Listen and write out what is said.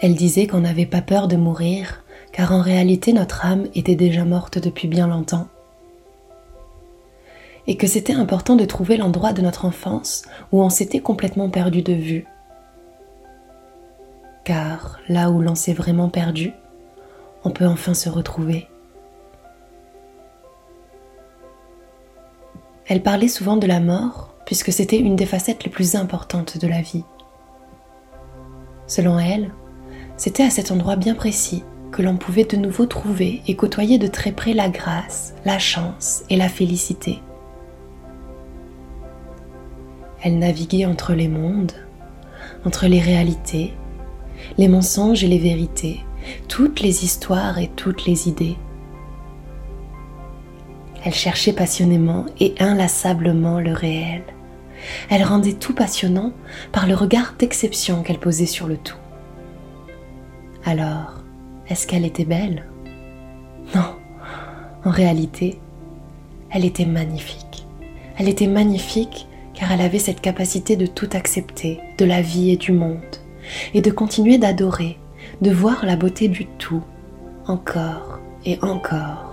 Elle disait qu'on n'avait pas peur de mourir, car en réalité notre âme était déjà morte depuis bien longtemps. Et que c'était important de trouver l'endroit de notre enfance où on s'était complètement perdu de vue. Car là où l'on s'est vraiment perdu, on peut enfin se retrouver. Elle parlait souvent de la mort, puisque c'était une des facettes les plus importantes de la vie. Selon elle, c'était à cet endroit bien précis que l'on pouvait de nouveau trouver et côtoyer de très près la grâce, la chance et la félicité. Elle naviguait entre les mondes, entre les réalités, les mensonges et les vérités, toutes les histoires et toutes les idées. Elle cherchait passionnément et inlassablement le réel. Elle rendait tout passionnant par le regard d'exception qu'elle posait sur le tout. Alors, est-ce qu'elle était belle? Non, en réalité, elle était magnifique. Elle était magnifique car elle avait cette capacité de tout accepter, de la vie et du monde, et de continuer d'adorer, de voir la beauté du tout, encore et encore.